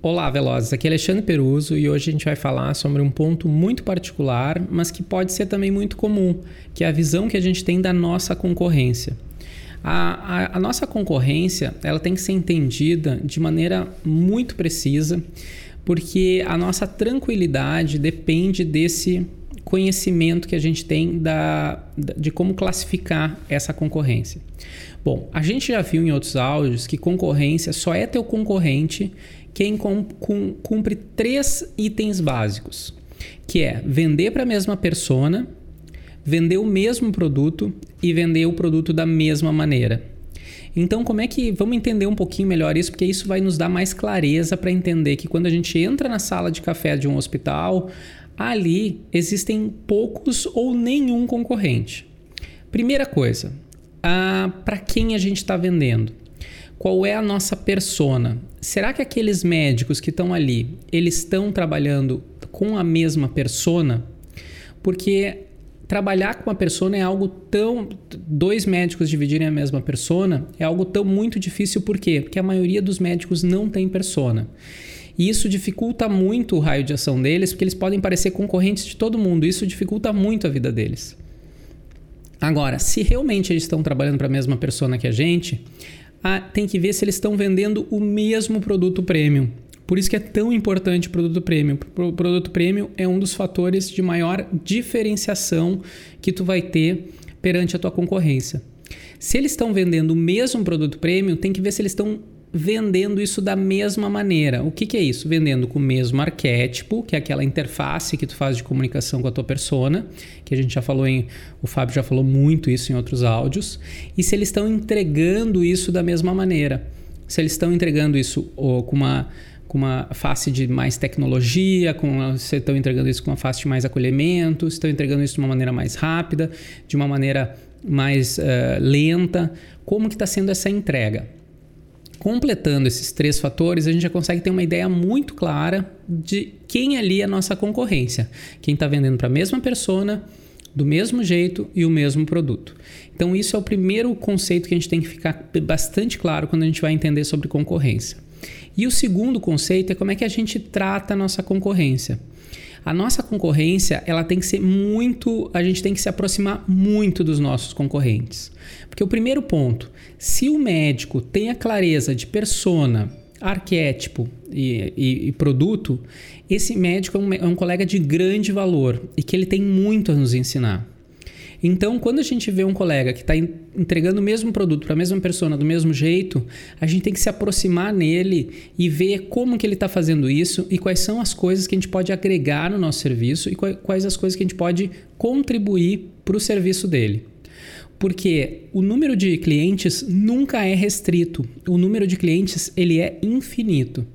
Olá, Velozes. Aqui é Alexandre Peruso e hoje a gente vai falar sobre um ponto muito particular, mas que pode ser também muito comum, que é a visão que a gente tem da nossa concorrência. A, a, a nossa concorrência ela tem que ser entendida de maneira muito precisa, porque a nossa tranquilidade depende desse conhecimento que a gente tem da, de como classificar essa concorrência. Bom, a gente já viu em outros áudios que concorrência só é teu concorrente quem cumpre três itens básicos, que é vender para a mesma persona, vender o mesmo produto e vender o produto da mesma maneira. Então, como é que vamos entender um pouquinho melhor isso, porque isso vai nos dar mais clareza para entender que quando a gente entra na sala de café de um hospital, ali existem poucos ou nenhum concorrente. Primeira coisa, para quem a gente está vendendo? Qual é a nossa persona? Será que aqueles médicos que estão ali, eles estão trabalhando com a mesma persona? Porque trabalhar com uma persona é algo tão dois médicos dividirem a mesma persona é algo tão muito difícil por quê? Porque a maioria dos médicos não tem persona. E isso dificulta muito o raio de ação deles, porque eles podem parecer concorrentes de todo mundo. Isso dificulta muito a vida deles. Agora, se realmente eles estão trabalhando para a mesma persona que a gente, ah, tem que ver se eles estão vendendo o mesmo produto premium. Por isso que é tão importante o produto premium. O produto premium é um dos fatores de maior diferenciação que tu vai ter perante a tua concorrência. Se eles estão vendendo o mesmo produto premium, tem que ver se eles estão vendendo isso da mesma maneira. O que, que, é isso? Vendendo com o mesmo arquétipo, que é aquela interface que tu faz de comunicação com a tua persona, que a gente já falou em. O Fábio já falou muito isso em outros áudios. E se eles estão entregando isso da mesma maneira. Se eles estão entregando isso com uma com uma face de mais tecnologia, com se estão entregando isso com uma face de mais acolhimento, estão entregando isso de uma maneira mais rápida, de uma maneira mais uh, lenta, como que está sendo essa entrega? completando esses três fatores, a gente já consegue ter uma ideia muito clara de quem ali é a nossa concorrência. Quem está vendendo para a mesma persona, do mesmo jeito e o mesmo produto. Então, isso é o primeiro conceito que a gente tem que ficar bastante claro quando a gente vai entender sobre concorrência. E o segundo conceito é como é que a gente trata a nossa concorrência. A nossa concorrência, ela tem que ser muito, a gente tem que se aproximar muito dos nossos concorrentes. Porque o primeiro ponto, se o médico tem a clareza de persona, arquétipo e, e, e produto, esse médico é um, é um colega de grande valor e que ele tem muito a nos ensinar. Então, quando a gente vê um colega que está entregando o mesmo produto para a mesma pessoa do mesmo jeito, a gente tem que se aproximar nele e ver como que ele está fazendo isso e quais são as coisas que a gente pode agregar no nosso serviço e quais as coisas que a gente pode contribuir para o serviço dele. Porque o número de clientes nunca é restrito. O número de clientes ele é infinito.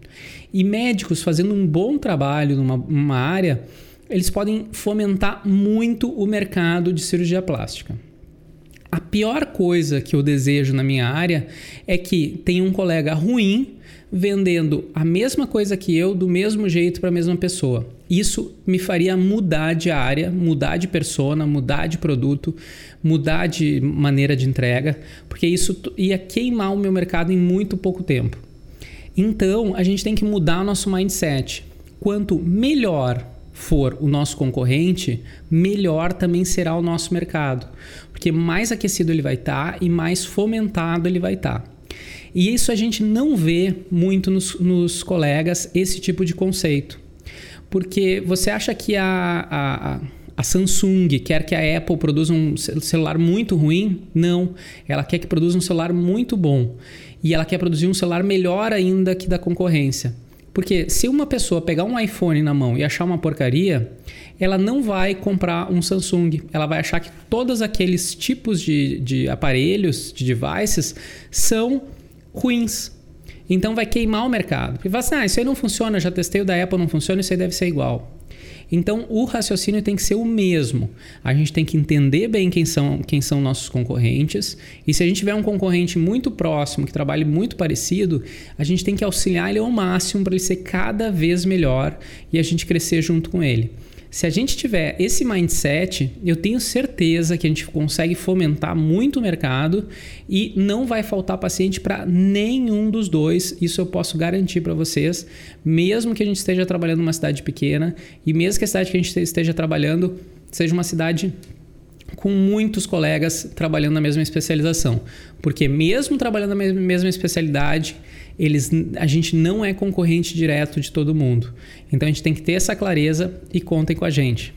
E médicos fazendo um bom trabalho numa, numa área eles podem fomentar muito o mercado de cirurgia plástica. A pior coisa que eu desejo na minha área é que tenha um colega ruim vendendo a mesma coisa que eu do mesmo jeito para a mesma pessoa. Isso me faria mudar de área, mudar de persona, mudar de produto, mudar de maneira de entrega, porque isso ia queimar o meu mercado em muito pouco tempo. Então, a gente tem que mudar o nosso mindset. Quanto melhor for o nosso concorrente, melhor também será o nosso mercado, porque mais aquecido ele vai estar tá e mais fomentado ele vai estar. Tá. E isso a gente não vê muito nos, nos, colegas esse tipo de conceito, porque você acha que a, a, a Samsung quer que a Apple produza um celular muito ruim? Não, ela quer que produza um celular muito bom e ela quer produzir um celular melhor ainda que da concorrência. Porque se uma pessoa pegar um iPhone na mão e achar uma porcaria, ela não vai comprar um Samsung. Ela vai achar que todos aqueles tipos de, de aparelhos, de devices, são ruins. Então vai queimar o mercado. Porque vai assim, ah, isso aí não funciona, já testei o da Apple, não funciona, isso aí deve ser igual. Então, o raciocínio tem que ser o mesmo. A gente tem que entender bem quem são, quem são nossos concorrentes. E se a gente tiver um concorrente muito próximo, que trabalhe muito parecido, a gente tem que auxiliar ele ao máximo para ele ser cada vez melhor e a gente crescer junto com ele. Se a gente tiver esse mindset, eu tenho certeza que a gente consegue fomentar muito o mercado e não vai faltar paciente para nenhum dos dois. Isso eu posso garantir para vocês, mesmo que a gente esteja trabalhando numa cidade pequena e mesmo que a cidade que a gente esteja trabalhando seja uma cidade com muitos colegas trabalhando na mesma especialização. Porque mesmo trabalhando na mesma especialidade, eles, a gente não é concorrente direto de todo mundo. Então a gente tem que ter essa clareza e contem com a gente.